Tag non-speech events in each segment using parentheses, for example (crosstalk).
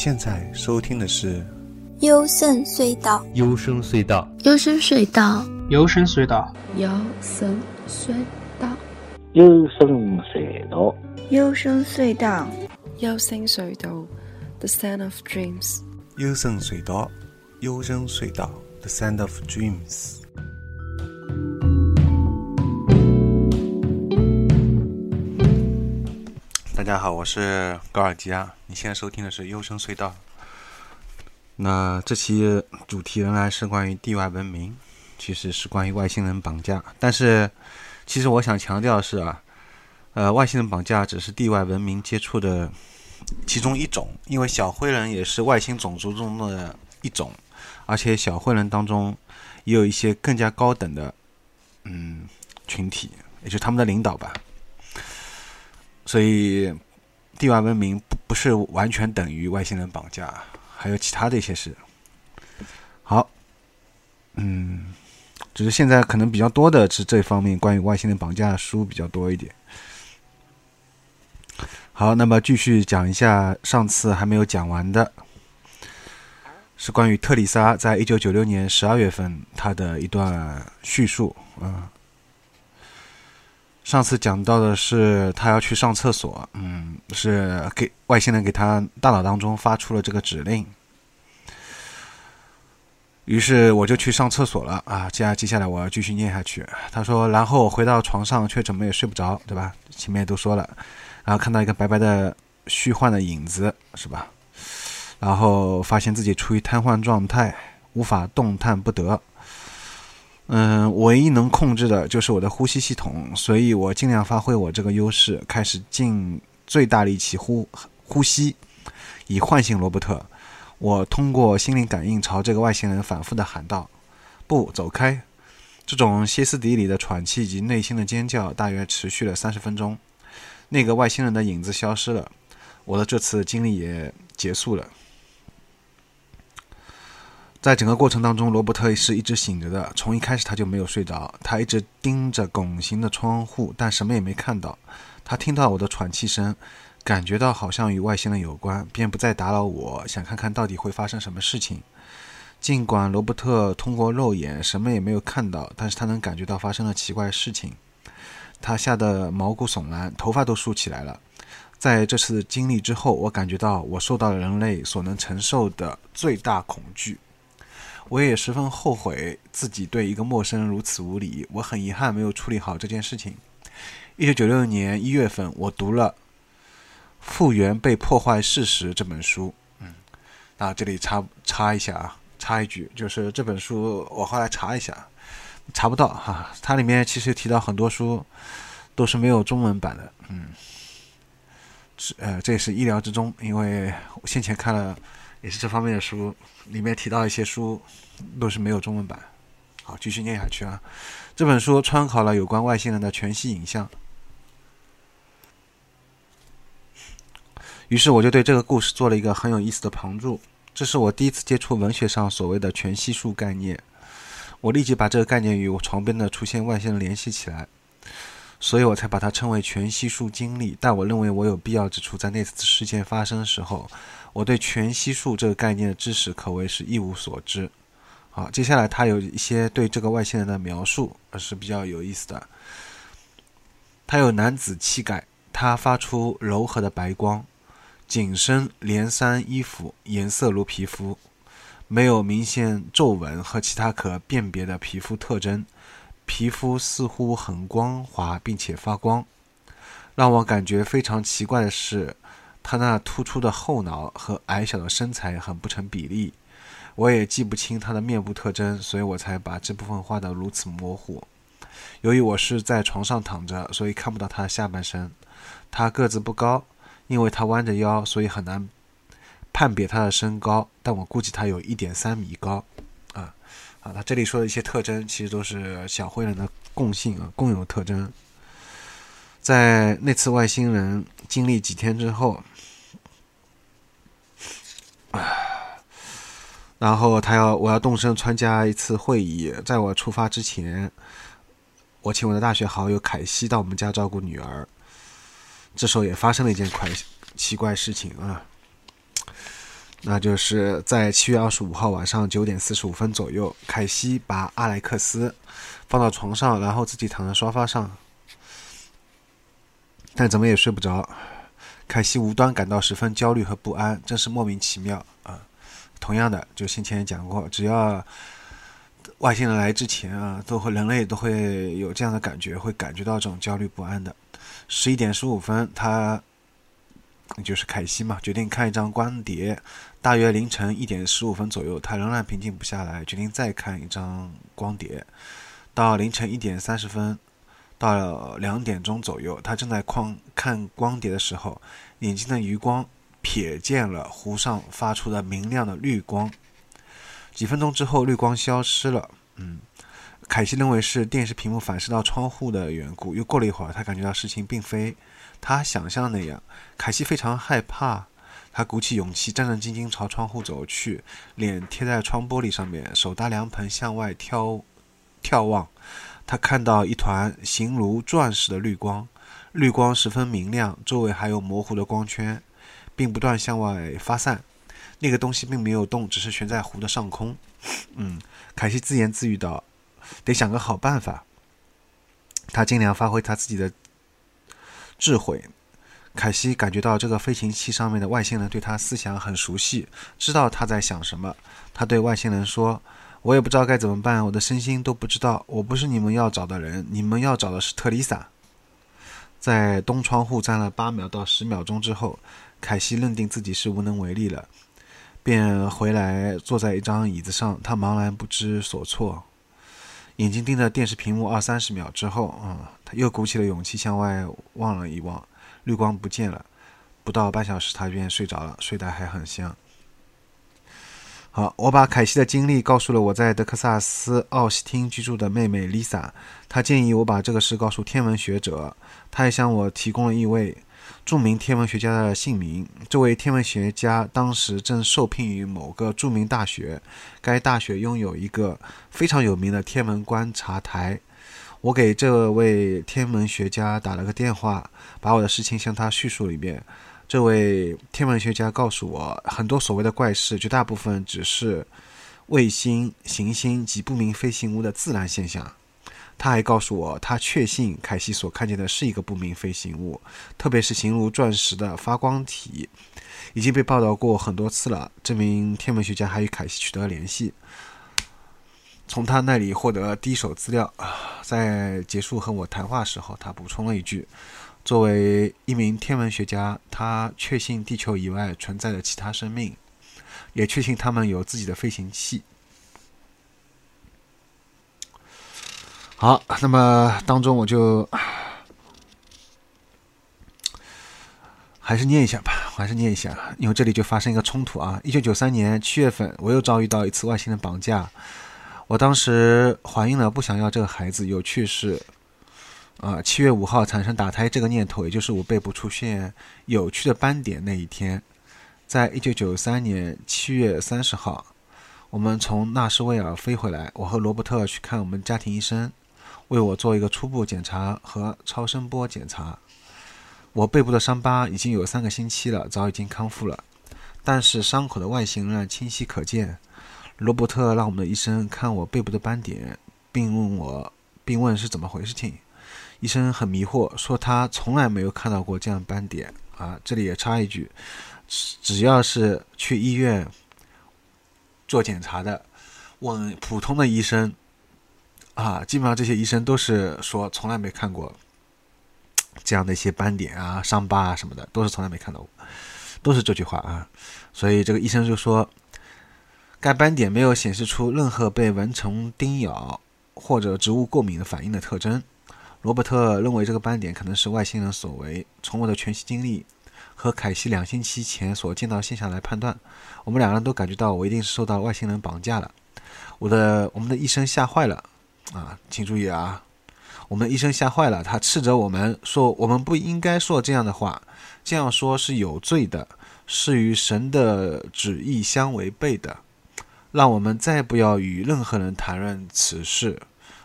现在收听的是《幽深隧道》。幽深隧道，幽深隧道，幽深隧道，幽深隧道，幽深隧道，幽深隧道，幽深隧道，The Sound of Dreams。幽深隧道，幽深隧道，The Sound of Dreams。大家好，我是高尔基啊。你现在收听的是《幽深隧道》。那这期主题仍然是关于地外文明，其实是关于外星人绑架。但是，其实我想强调的是啊，呃，外星人绑架只是地外文明接触的其中一种，因为小灰人也是外星种族中的一种，而且小灰人当中也有一些更加高等的嗯群体，也就他们的领导吧。所以，地外文明不不是完全等于外星人绑架，还有其他的一些事。好，嗯，只是现在可能比较多的是这方面关于外星人绑架的书比较多一点。好，那么继续讲一下上次还没有讲完的，是关于特丽莎在一九九六年十二月份她的一段叙述啊。上次讲到的是他要去上厕所，嗯，是给外星人给他大脑当中发出了这个指令，于是我就去上厕所了啊。接下接下来我要继续念下去。他说，然后回到床上却怎么也睡不着，对吧？前面也都说了，然后看到一个白白的虚幻的影子，是吧？然后发现自己处于瘫痪状态，无法动弹不得。嗯，唯一能控制的就是我的呼吸系统，所以我尽量发挥我这个优势，开始尽最大力气呼呼吸，以唤醒罗伯特。我通过心灵感应朝这个外星人反复的喊道：“不，走开！”这种歇斯底里的喘气及内心的尖叫大约持续了三十分钟。那个外星人的影子消失了，我的这次经历也结束了。在整个过程当中，罗伯特是一直醒着的。从一开始他就没有睡着，他一直盯着拱形的窗户，但什么也没看到。他听到我的喘气声，感觉到好像与外星人有关，便不再打扰我，想看看到底会发生什么事情。尽管罗伯特通过肉眼什么也没有看到，但是他能感觉到发生了奇怪的事情。他吓得毛骨悚然，头发都竖起来了。在这次经历之后，我感觉到我受到了人类所能承受的最大恐惧。我也十分后悔自己对一个陌生人如此无礼，我很遗憾没有处理好这件事情。一九九六年一月份，我读了《复原被破坏事实》这本书。嗯，啊，这里插插一下啊，插一句，就是这本书我后来查一下，查不到哈。它里面其实提到很多书都是没有中文版的。嗯，是呃，这也是意料之中，因为我先前看了。也是这方面的书，里面提到一些书都是没有中文版。好，继续念下去啊。这本书参考了有关外星人的全息影像，于是我就对这个故事做了一个很有意思的旁注。这是我第一次接触文学上所谓的全息数概念，我立即把这个概念与我床边的出现外星人联系起来，所以我才把它称为全息数经历。但我认为我有必要指出，在那次事件发生的时候。我对全息数这个概念的知识可谓是一无所知。好，接下来他有一些对这个外星人的描述，是比较有意思的。他有男子气概，他发出柔和的白光，紧身连衫衣服颜色如皮肤，没有明显皱纹和其他可辨别的皮肤特征，皮肤似乎很光滑并且发光。让我感觉非常奇怪的是。他那突出的后脑和矮小的身材很不成比例，我也记不清他的面部特征，所以我才把这部分画得如此模糊。由于我是在床上躺着，所以看不到他的下半身。他个子不高，因为他弯着腰，所以很难判别他的身高，但我估计他有一点三米高。他这里说的一些特征，其实都是小灰人的共性啊，共有特征。在那次外星人经历几天之后。然后他要我要动身参加一次会议，在我出发之前，我请我的大学好友凯西到我们家照顾女儿。这时候也发生了一件怪奇怪事情啊！那就是在七月二十五号晚上九点四十五分左右，凯西把阿莱克斯放到床上，然后自己躺在沙发上，但怎么也睡不着。凯西无端感到十分焦虑和不安，真是莫名其妙啊！同样的，就先前也讲过，只要外星人来之前啊，都会人类都会有这样的感觉，会感觉到这种焦虑不安的。十一点十五分，他就是凯西嘛，决定看一张光碟。大约凌晨一点十五分左右，他仍然平静不下来，决定再看一张光碟。到凌晨一点三十分。到两点钟左右，他正在看看光碟的时候，眼睛的余光瞥见了湖上发出的明亮的绿光。几分钟之后，绿光消失了。嗯，凯西认为是电视屏幕反射到窗户的缘故。又过了一会儿，他感觉到事情并非他想象那样。凯西非常害怕，他鼓起勇气，战战兢兢朝窗户走去，脸贴在窗玻璃上面，手搭凉棚向外眺眺望。他看到一团形如钻石的绿光，绿光十分明亮，周围还有模糊的光圈，并不断向外发散。那个东西并没有动，只是悬在湖的上空。嗯，凯西自言自语道：“得想个好办法。”他尽量发挥他自己的智慧。凯西感觉到这个飞行器上面的外星人对他思想很熟悉，知道他在想什么。他对外星人说。我也不知道该怎么办，我的身心都不知道。我不是你们要找的人，你们要找的是特丽莎。在东窗户站了八秒到十秒钟之后，凯西认定自己是无能为力了，便回来坐在一张椅子上。他茫然不知所措，眼睛盯着电视屏幕二三十秒之后，嗯，他又鼓起了勇气向外望了一望，绿光不见了。不到半小时，他便睡着了，睡得还很香。好，我把凯西的经历告诉了我在德克萨斯奥西汀居住的妹妹 Lisa，她建议我把这个事告诉天文学者。她也向我提供了一位著名天文学家的姓名。这位天文学家当时正受聘于某个著名大学，该大学拥有一个非常有名的天文观察台。我给这位天文学家打了个电话，把我的事情向他叙述了一遍。这位天文学家告诉我，很多所谓的怪事，绝大部分只是卫星、行星及不明飞行物的自然现象。他还告诉我，他确信凯西所看见的是一个不明飞行物，特别是形如钻石的发光体，已经被报道过很多次了。这名天文学家还与凯西取得联系，从他那里获得第一手资料。在结束和我谈话时候，他补充了一句。作为一名天文学家，他确信地球以外存在着其他生命，也确信他们有自己的飞行器。好，那么当中我就还是念一下吧，我还是念一下，因为这里就发生一个冲突啊。一九九三年七月份，我又遭遇到一次外星人绑架，我当时怀孕了，不想要这个孩子。有趣是。啊，七月五号产生打胎这个念头，也就是我背部出现有趣的斑点那一天，在一九九三年七月三十号，我们从纳什维尔飞回来，我和罗伯特去看我们家庭医生，为我做一个初步检查和超声波检查。我背部的伤疤已经有三个星期了，早已经康复了，但是伤口的外形仍然清晰可见。罗伯特让我们的医生看我背部的斑点，并问我，并问是怎么回事情。医生很迷惑，说他从来没有看到过这样斑点啊！这里也插一句，只要是去医院做检查的，问普通的医生啊，基本上这些医生都是说从来没看过这样的一些斑点啊、伤疤啊什么的，都是从来没看到过，都是这句话啊。所以这个医生就说，该斑点没有显示出任何被蚊虫叮咬或者植物过敏的反应的特征。罗伯特认为这个斑点可能是外星人所为。从我的全息经历和凯西两星期前所见到现象来判断，我们两个人都感觉到我一定是受到外星人绑架了。我的我们的医生吓坏了啊！请注意啊，我们医生吓坏了，他斥责我们说我们不应该说这样的话，这样说是有罪的，是与神的旨意相违背的，让我们再不要与任何人谈论此事。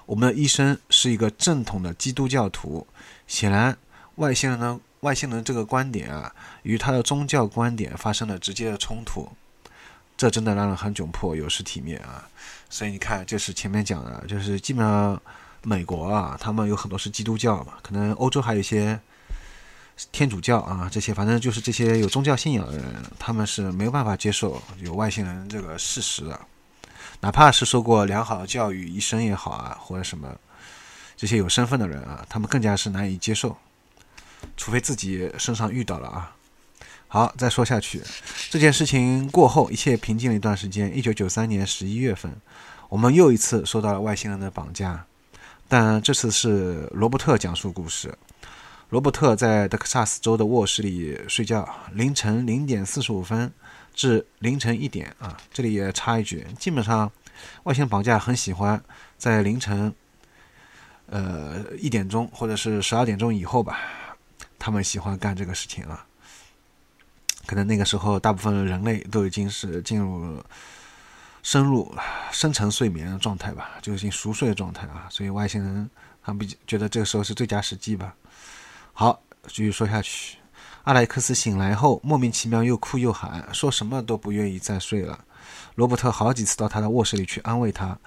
我们的医生是一个正统的基督教徒，显然外星人的外星人这个观点啊，与他的宗教观点发生了直接的冲突。这真的让人很窘迫，有失体面啊。所以你看，就是前面讲的，就是基本上美国啊，他们有很多是基督教嘛，可能欧洲还有一些天主教啊，这些反正就是这些有宗教信仰的人，他们是没有办法接受有外星人这个事实的，哪怕是受过良好的教育，医生也好啊，或者什么这些有身份的人啊，他们更加是难以接受，除非自己身上遇到了啊。好，再说下去，这件事情过后，一切平静了一段时间。一九九三年十一月份，我们又一次受到了外星人的绑架，但这次是罗伯特讲述故事。罗伯特在德克萨斯州的卧室里睡觉，凌晨零点四十五分至凌晨一点啊，这里也插一句，基本上外星绑架很喜欢在凌晨，呃一点钟或者是十二点钟以后吧，他们喜欢干这个事情啊。可能那个时候，大部分人类都已经是进入深入深层睡眠的状态吧，就已经熟睡的状态啊。所以外星人他们觉得这个时候是最佳时机吧。好，继续说下去。阿莱克斯醒来后，莫名其妙又哭又喊，说什么都不愿意再睡了。罗伯特好几次到他的卧室里去安慰他。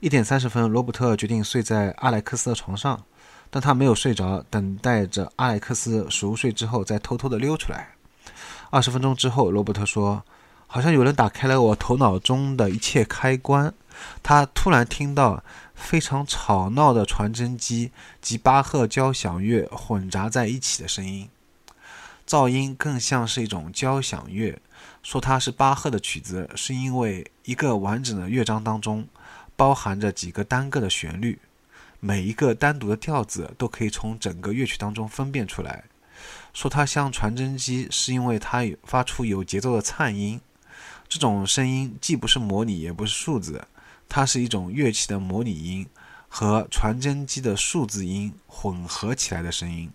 一点三十分，罗伯特决定睡在阿莱克斯的床上，但他没有睡着，等待着阿莱克斯熟睡之后再偷偷的溜出来。二十分钟之后，罗伯特说：“好像有人打开了我头脑中的一切开关。”他突然听到非常吵闹的传真机及巴赫交响乐混杂在一起的声音，噪音更像是一种交响乐。说它是巴赫的曲子，是因为一个完整的乐章当中包含着几个单个的旋律，每一个单独的调子都可以从整个乐曲当中分辨出来。说它像传真机，是因为它发出有节奏的颤音。这种声音既不是模拟，也不是数字，它是一种乐器的模拟音和传真机的数字音混合起来的声音。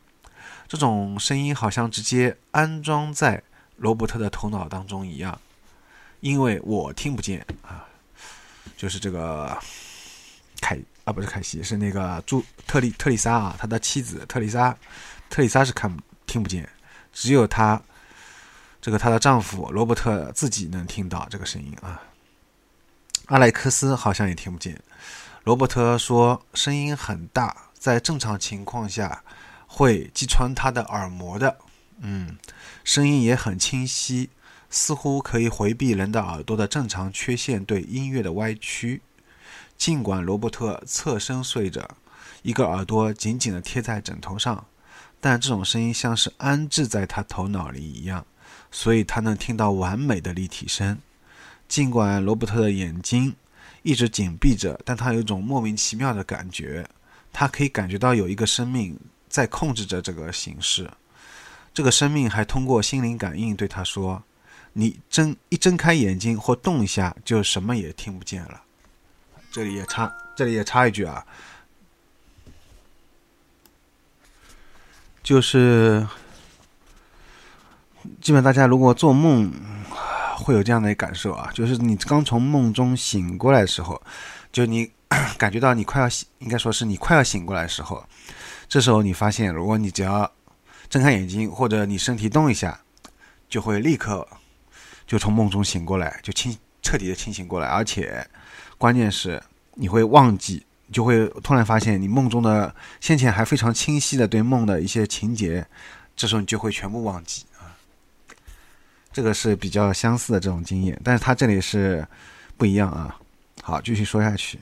这种声音好像直接安装在罗伯特的头脑当中一样，因为我听不见啊，就是这个凯啊，不是凯西，是那个朱特丽特丽莎啊，他的妻子特丽莎，特丽莎是看。听不见，只有她，这个她的丈夫罗伯特自己能听到这个声音啊。阿莱克斯好像也听不见。罗伯特说声音很大，在正常情况下会击穿他的耳膜的。嗯，声音也很清晰，似乎可以回避人的耳朵的正常缺陷对音乐的歪曲。尽管罗伯特侧身睡着，一个耳朵紧紧地贴在枕头上。但这种声音像是安置在他头脑里一样，所以他能听到完美的立体声。尽管罗伯特的眼睛一直紧闭着，但他有一种莫名其妙的感觉，他可以感觉到有一个生命在控制着这个形式。这个生命还通过心灵感应对他说：“你睁一睁开眼睛或动一下，就什么也听不见了。”这里也插，这里也插一句啊。就是，基本大家如果做梦，会有这样的一个感受啊，就是你刚从梦中醒过来的时候，就你 (coughs) 感觉到你快要醒，应该说是你快要醒过来的时候，这时候你发现，如果你只要睁开眼睛或者你身体动一下，就会立刻就从梦中醒过来，就清彻底的清醒过来，而且关键是你会忘记。就会突然发现，你梦中的先前还非常清晰的对梦的一些情节，这时候你就会全部忘记啊。这个是比较相似的这种经验，但是它这里是不一样啊。好，继续说下去。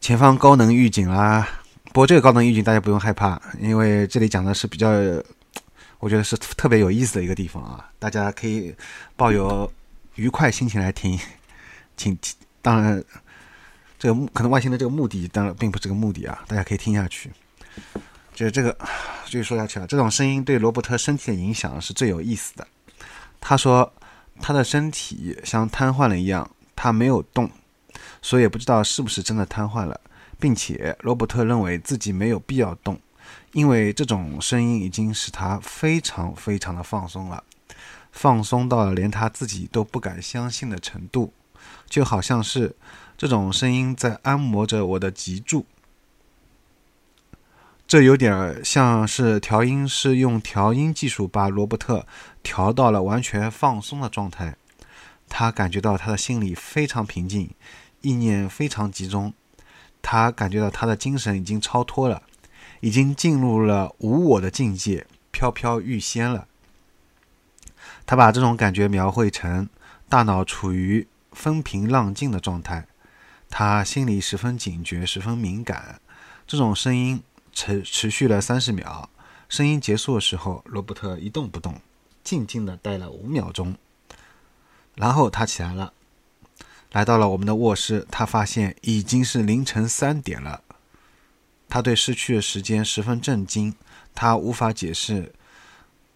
前方高能预警啦！不过这个高能预警大家不用害怕，因为这里讲的是比较，我觉得是特别有意思的一个地方啊。大家可以抱有愉快心情来听，请当然。这个可能外星的这个目的当然并不是这个目的啊，大家可以听下去。就是这个，继续说下去了。这种声音对罗伯特身体的影响是最有意思的。他说他的身体像瘫痪了一样，他没有动，所以也不知道是不是真的瘫痪了，并且罗伯特认为自己没有必要动，因为这种声音已经使他非常非常的放松了，放松到了连他自己都不敢相信的程度，就好像是。这种声音在按摩着我的脊柱，这有点像是调音师用调音技术把罗伯特调到了完全放松的状态。他感觉到他的心里非常平静，意念非常集中。他感觉到他的精神已经超脱了，已经进入了无我的境界，飘飘欲仙了。他把这种感觉描绘成大脑处于风平浪静的状态，他心里十分警觉，十分敏感。这种声音持持续了三十秒，声音结束的时候，罗伯特一动不动，静静的待了五秒钟，然后他起来了，来到了我们的卧室。他发现已经是凌晨三点了，他对失去的时间十分震惊，他无法解释。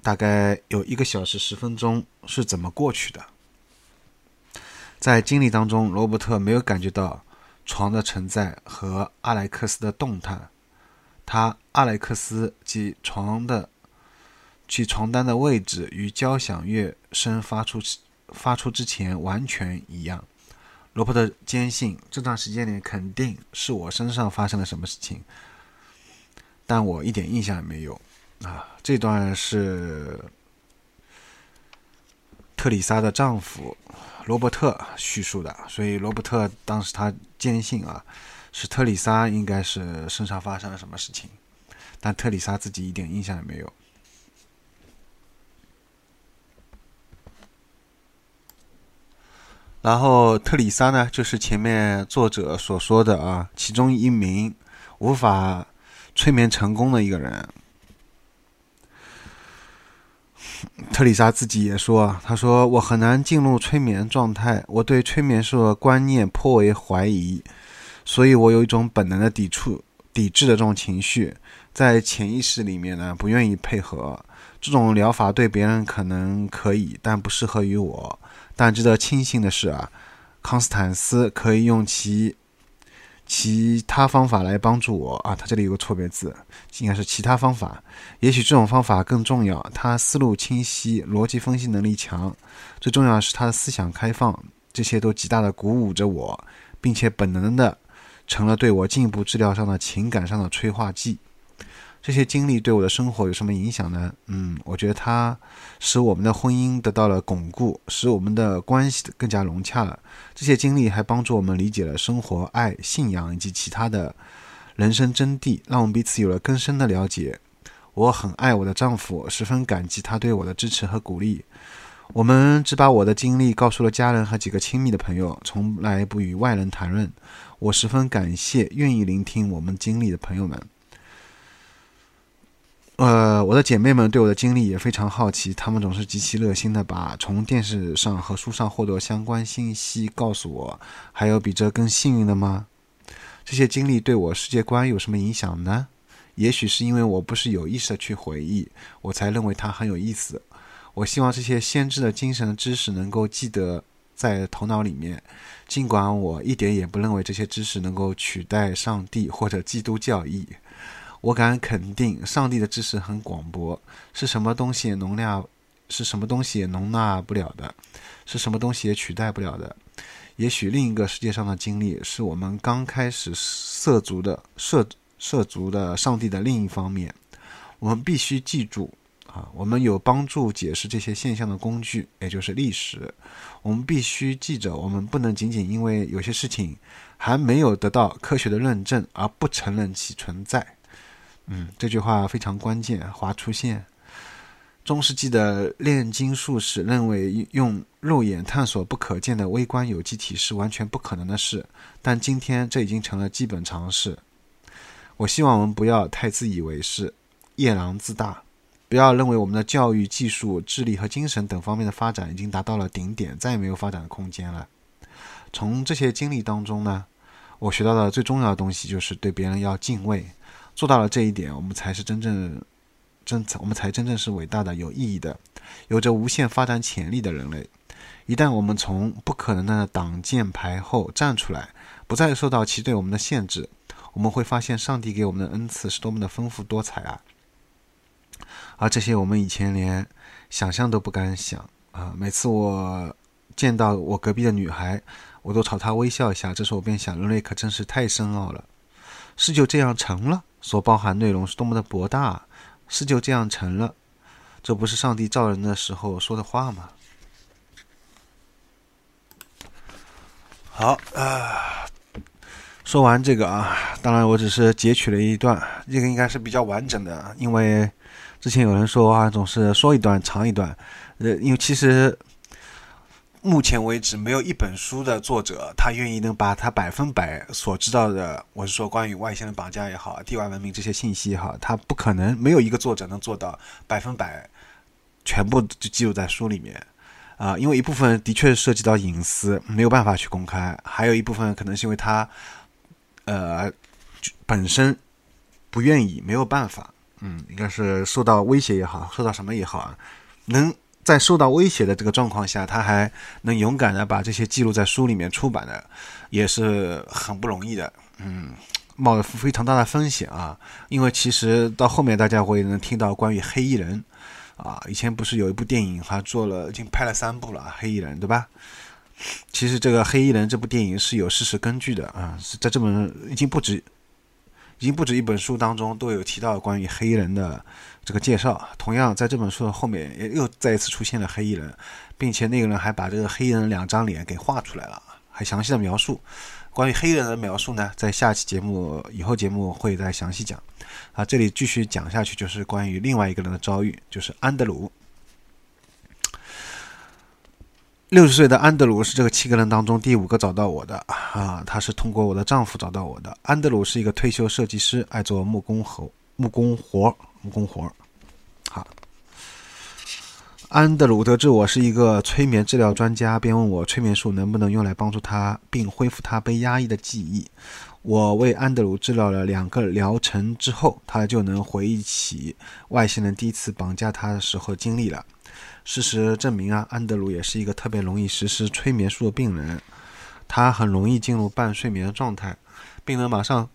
大概有一个小时十分钟是怎么过去的？在经历当中，罗伯特没有感觉到床的存在和阿莱克斯的动弹。他阿莱克斯及床的及床单的位置与交响乐声发出发出之前完全一样。罗伯特坚信这段时间里肯定是我身上发生了什么事情，但我一点印象也没有。啊，这段是特里莎的丈夫罗伯特叙述的，所以罗伯特当时他坚信啊，是特里莎应该是身上发生了什么事情，但特里莎自己一点印象也没有。然后特里莎呢，就是前面作者所说的啊，其中一名无法催眠成功的一个人。特里莎自己也说：“他说我很难进入催眠状态，我对催眠术的观念颇为怀疑，所以我有一种本能的抵触、抵制的这种情绪，在潜意识里面呢，不愿意配合这种疗法。对别人可能可以，但不适合于我。但值得庆幸的是啊，康斯坦斯可以用其。”其他方法来帮助我啊，他这里有个错别字，应该是其他方法。也许这种方法更重要。他思路清晰，逻辑分析能力强，最重要的是他的思想开放，这些都极大的鼓舞着我，并且本能的成了对我进一步治疗上的情感上的催化剂。这些经历对我的生活有什么影响呢？嗯，我觉得它使我们的婚姻得到了巩固，使我们的关系更加融洽了。这些经历还帮助我们理解了生活、爱、信仰以及其他的人生真谛，让我们彼此有了更深的了解。我很爱我的丈夫，十分感激他对我的支持和鼓励。我们只把我的经历告诉了家人和几个亲密的朋友，从来不与外人谈论。我十分感谢愿意聆听我们经历的朋友们。呃，我的姐妹们对我的经历也非常好奇，她们总是极其热心的把从电视上和书上获得相关信息告诉我。还有比这更幸运的吗？这些经历对我世界观有什么影响呢？也许是因为我不是有意识的去回忆，我才认为它很有意思。我希望这些先知的精神知识能够记得在头脑里面，尽管我一点也不认为这些知识能够取代上帝或者基督教义。我敢肯定，上帝的知识很广博，是什么东西也容纳，是什么东西也容纳不了的，是什么东西也取代不了的。也许另一个世界上的经历，是我们刚开始涉足的涉涉足的上帝的另一方面。我们必须记住啊，我们有帮助解释这些现象的工具，也就是历史。我们必须记着，我们不能仅仅因为有些事情还没有得到科学的论证而不承认其存在。嗯，这句话非常关键。华出现，中世纪的炼金术士认为用肉眼探索不可见的微观有机体是完全不可能的事，但今天这已经成了基本常识。我希望我们不要太自以为是、夜郎自大，不要认为我们的教育、技术、智力和精神等方面的发展已经达到了顶点，再也没有发展的空间了。从这些经历当中呢，我学到的最重要的东西就是对别人要敬畏。做到了这一点，我们才是真正真，我们才真正是伟大的、有意义的、有着无限发展潜力的人类。一旦我们从不可能的挡箭牌后站出来，不再受到其对我们的限制，我们会发现上帝给我们的恩赐是多么的丰富多彩啊！而这些我们以前连想象都不敢想啊！每次我见到我隔壁的女孩，我都朝她微笑一下，这时候我便想，人类可真是太深奥了，是就这样成了。所包含内容是多么的博大，是就这样成了，这不是上帝造人的时候说的话吗？好啊，说完这个啊，当然我只是截取了一段，这个应该是比较完整的，因为之前有人说啊，总是说一段长一段，呃，因为其实目前为止没有一本书的作者他愿意能把他百分百所知道的，我是说关于外星人绑架也好，地外文明这些信息也好，他不可能没有一个作者能做到百分百全部就记录在书里面。啊，因为一部分的确涉及到隐私，没有办法去公开；还有一部分可能是因为他，呃，本身不愿意，没有办法。嗯，应该是受到威胁也好，受到什么也好啊，能在受到威胁的这个状况下，他还能勇敢的把这些记录在书里面出版的，也是很不容易的。嗯，冒着非常大的风险啊，因为其实到后面大家会能听到关于黑衣人。啊，以前不是有一部电影，还做了，已经拍了三部了，《黑衣人》，对吧？其实这个《黑衣人》这部电影是有事实根据的啊，在这本已经不止，已经不止一本书当中都有提到关于黑衣人的这个介绍。同样，在这本书的后面也又再一次出现了黑衣人，并且那个人还把这个黑衣人两张脸给画出来了，还详细的描述。关于黑衣人的描述呢，在下期节目以后节目会再详细讲。啊，这里继续讲下去，就是关于另外一个人的遭遇，就是安德鲁。六十岁的安德鲁是这个七个人当中第五个找到我的啊，他是通过我的丈夫找到我的。安德鲁是一个退休设计师，爱做木工活、木工活、木工活。好，安德鲁得知我是一个催眠治疗专家，便问我催眠术能不能用来帮助他，并恢复他被压抑的记忆。我为安德鲁治疗了两个疗程之后，他就能回忆起外星人第一次绑架他的时候经历了。事实证明啊，安德鲁也是一个特别容易实施催眠术的病人。他很容易进入半睡眠的状态，并能马上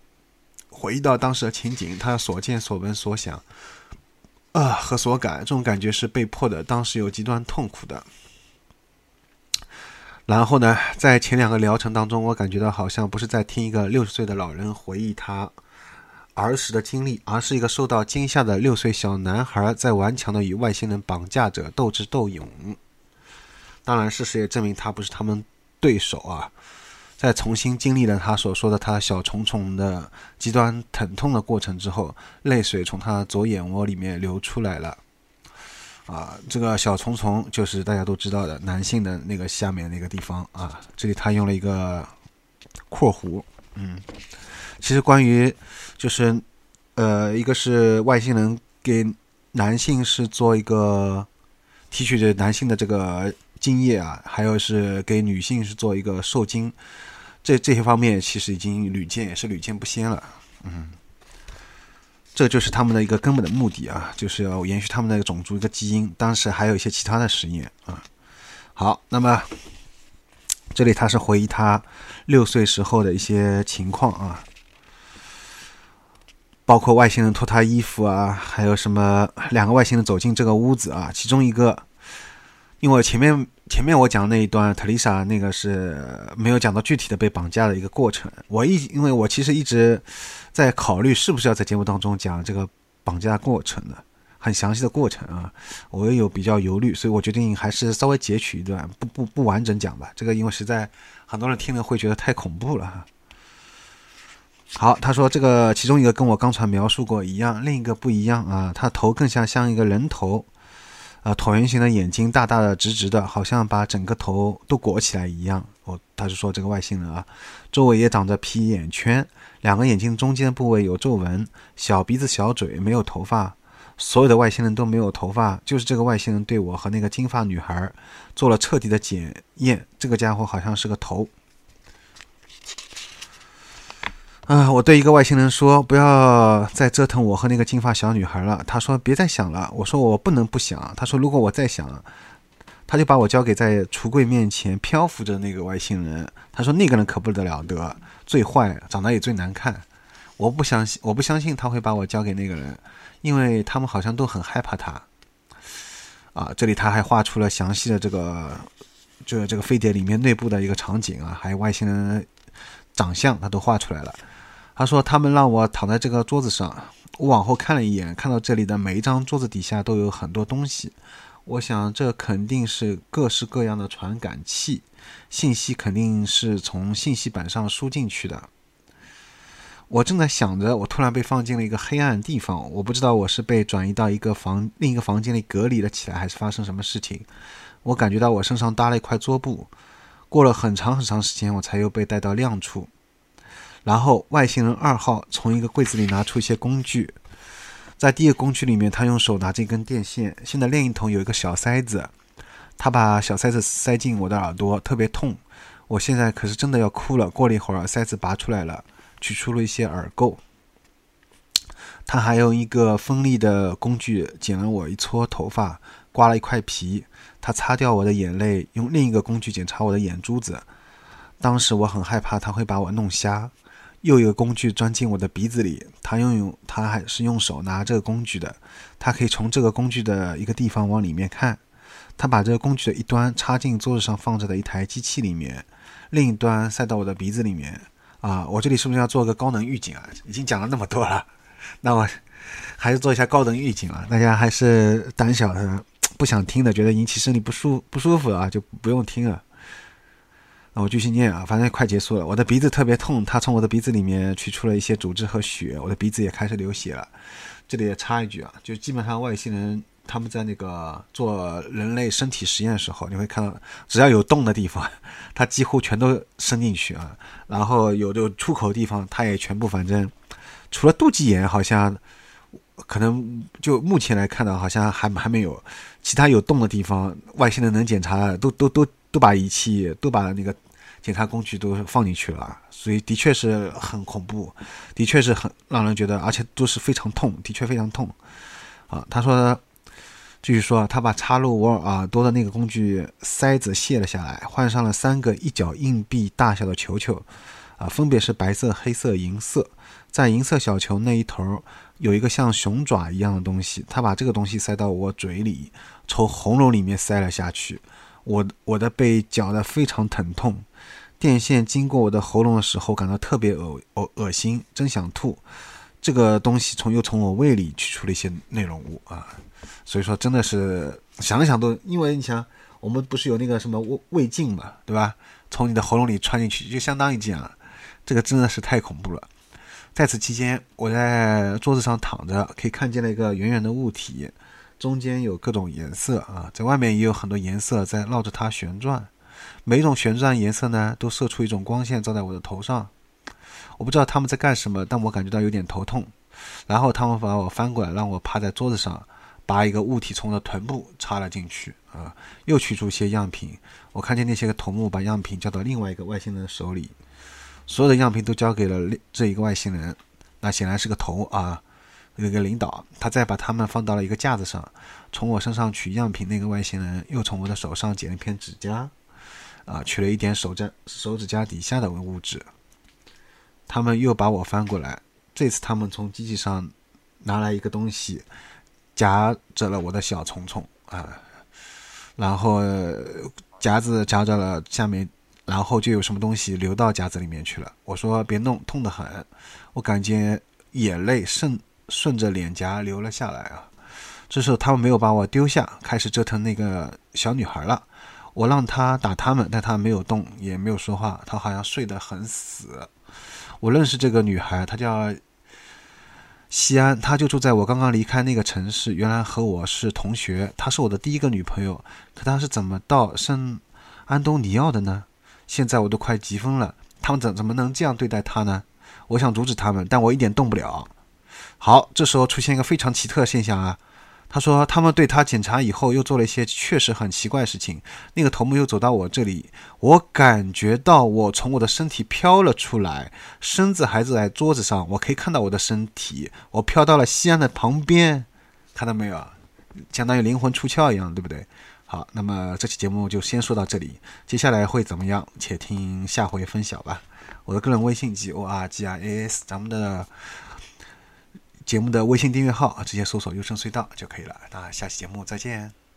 回忆到当时的情景，他所见所闻所想啊和所感，这种感觉是被迫的，当时有极端痛苦的。然后呢，在前两个疗程当中，我感觉到好像不是在听一个六十岁的老人回忆他儿时的经历，而是一个受到惊吓的六岁小男孩在顽强的与外星人绑架者斗智斗勇。当然，事实也证明他不是他们对手啊。在重新经历了他所说的他小虫虫的极端疼痛的过程之后，泪水从他左眼窝里面流出来了。啊，这个小虫虫就是大家都知道的男性的那个下面那个地方啊。这里他用了一个括弧，嗯，其实关于就是呃，一个是外星人给男性是做一个提取的男性的这个精液啊，还有是给女性是做一个受精，这这些方面其实已经屡见，也是屡见不鲜了，嗯。这就是他们的一个根本的目的啊，就是要延续他们的种族一个基因。当时还有一些其他的实验啊。好，那么这里他是回忆他六岁时候的一些情况啊，包括外星人脱他衣服啊，还有什么两个外星人走进这个屋子啊，其中一个，因为前面。前面我讲的那一段，特丽莎那个是没有讲到具体的被绑架的一个过程。我一因为我其实一直在考虑是不是要在节目当中讲这个绑架过程的很详细的过程啊，我也有比较犹豫，所以我决定还是稍微截取一段，不不不完整讲吧。这个因为实在很多人听了会觉得太恐怖了哈。好，他说这个其中一个跟我刚才描述过一样，另一个不一样啊，他头更像像一个人头。啊，椭圆形的眼睛，大大的、直直的，好像把整个头都裹起来一样。我他是说这个外星人啊，周围也长着皮眼圈，两个眼睛中间部位有皱纹，小鼻子、小嘴，没有头发。所有的外星人都没有头发，就是这个外星人对我和那个金发女孩做了彻底的检验。这个家伙好像是个头。啊！我对一个外星人说：“不要再折腾我和那个金发小女孩了。”他说：“别再想了。”我说：“我不能不想。”他说：“如果我再想，他就把我交给在橱柜面前漂浮着那个外星人。”他说：“那个人可不得了得，最坏，长得也最难看。”我不相信，我不相信他会把我交给那个人，因为他们好像都很害怕他。啊！这里他还画出了详细的这个，就这个飞碟里面内部的一个场景啊，还有外星人长相，他都画出来了。他说：“他们让我躺在这个桌子上，我往后看了一眼，看到这里的每一张桌子底下都有很多东西。我想这肯定是各式各样的传感器，信息肯定是从信息板上输进去的。我正在想着，我突然被放进了一个黑暗地方，我不知道我是被转移到一个房另一个房间里隔离了起来，还是发生什么事情。我感觉到我身上搭了一块桌布，过了很长很长时间，我才又被带到亮处。然后外星人二号从一个柜子里拿出一些工具，在第一个工具里面，他用手拿着一根电线，现在另一头有一个小塞子，他把小塞子塞进我的耳朵，特别痛。我现在可是真的要哭了。过了一会儿，塞子拔出来了。取出了一些耳垢，他还用一个锋利的工具剪了我一撮头发，刮了一块皮。他擦掉我的眼泪，用另一个工具检查我的眼珠子。当时我很害怕他会把我弄瞎。又一个工具钻进我的鼻子里，他用他还是用手拿这个工具的，他可以从这个工具的一个地方往里面看。他把这个工具的一端插进桌子上放着的一台机器里面，另一端塞到我的鼻子里面。啊，我这里是不是要做个高能预警啊？已经讲了那么多了，(laughs) 那我还是做一下高能预警啊！大家还是胆小的，不想听的，觉得引起身体不舒不舒服啊，就不用听了。那我继续念啊，反正快结束了。我的鼻子特别痛，他从我的鼻子里面取出了一些组织和血，我的鼻子也开始流血了。这里也插一句啊，就基本上外星人。他们在那个做人类身体实验的时候，你会看到，只要有洞的地方，它几乎全都伸进去啊。然后有的出口的地方，它也全部，反正除了肚脐眼，好像可能就目前来看到，好像还还没有其他有洞的地方，外星人能检查，都都都都把仪器都把那个检查工具都放进去了。所以的确是很恐怖，的确是很让人觉得，而且都是非常痛，的确非常痛啊。他说。继续说，他把插入我耳朵的那个工具塞子卸了下来，换上了三个一角硬币大小的球球，啊，分别是白色、黑色、银色。在银色小球那一头有一个像熊爪一样的东西，他把这个东西塞到我嘴里，从喉咙里面塞了下去。我我的背绞得非常疼痛，电线经过我的喉咙的时候，感到特别恶恶恶心，真想吐。这个东西从又从我胃里取出了一些内容物啊。所以说，真的是想想都，因为你想，我们不是有那个什么胃胃镜嘛，对吧？从你的喉咙里穿进去，就相当于这样。这个真的是太恐怖了。在此期间，我在桌子上躺着，可以看见了一个圆圆的物体，中间有各种颜色啊，在外面也有很多颜色在绕着它旋转。每一种旋转颜色呢，都射出一种光线照在我的头上。我不知道他们在干什么，但我感觉到有点头痛。然后他们把我翻过来，让我趴在桌子上。把一个物体从我的臀部插了进去啊，又取出一些样品。我看见那些个头目把样品交到另外一个外星人手里，所有的样品都交给了这一个外星人，那显然是个头啊，那个领导。他再把他们放到了一个架子上，从我身上取样品。那个外星人又从我的手上剪了一片指甲，啊，取了一点手指手指甲底下的物质。他们又把我翻过来，这次他们从机器上拿来一个东西。夹着了我的小虫虫啊，然后夹子夹着了下面，然后就有什么东西流到夹子里面去了。我说别弄，痛得很。我感觉眼泪渗顺着脸颊流了下来啊。这时候他们没有把我丢下，开始折腾那个小女孩了。我让她打他们，但她没有动，也没有说话，她好像睡得很死。我认识这个女孩，她叫。西安，她就住在我刚刚离开那个城市。原来和我是同学，她是我的第一个女朋友。可她是怎么到圣安东尼奥的呢？现在我都快急疯了，他们怎怎么能这样对待她呢？我想阻止他们，但我一点动不了。好，这时候出现一个非常奇特的现象啊。他说，他们对他检查以后，又做了一些确实很奇怪的事情。那个头目又走到我这里，我感觉到我从我的身体飘了出来，身子还是在桌子上，我可以看到我的身体，我飘到了西安的旁边，看到没有？相当于灵魂出窍一样，对不对？好，那么这期节目就先说到这里，接下来会怎么样？且听下回分晓吧。我的个人微信 g o r g i a s，咱们的。节目的微信订阅号直接搜索“优声隧道”就可以了。那下期节目再见。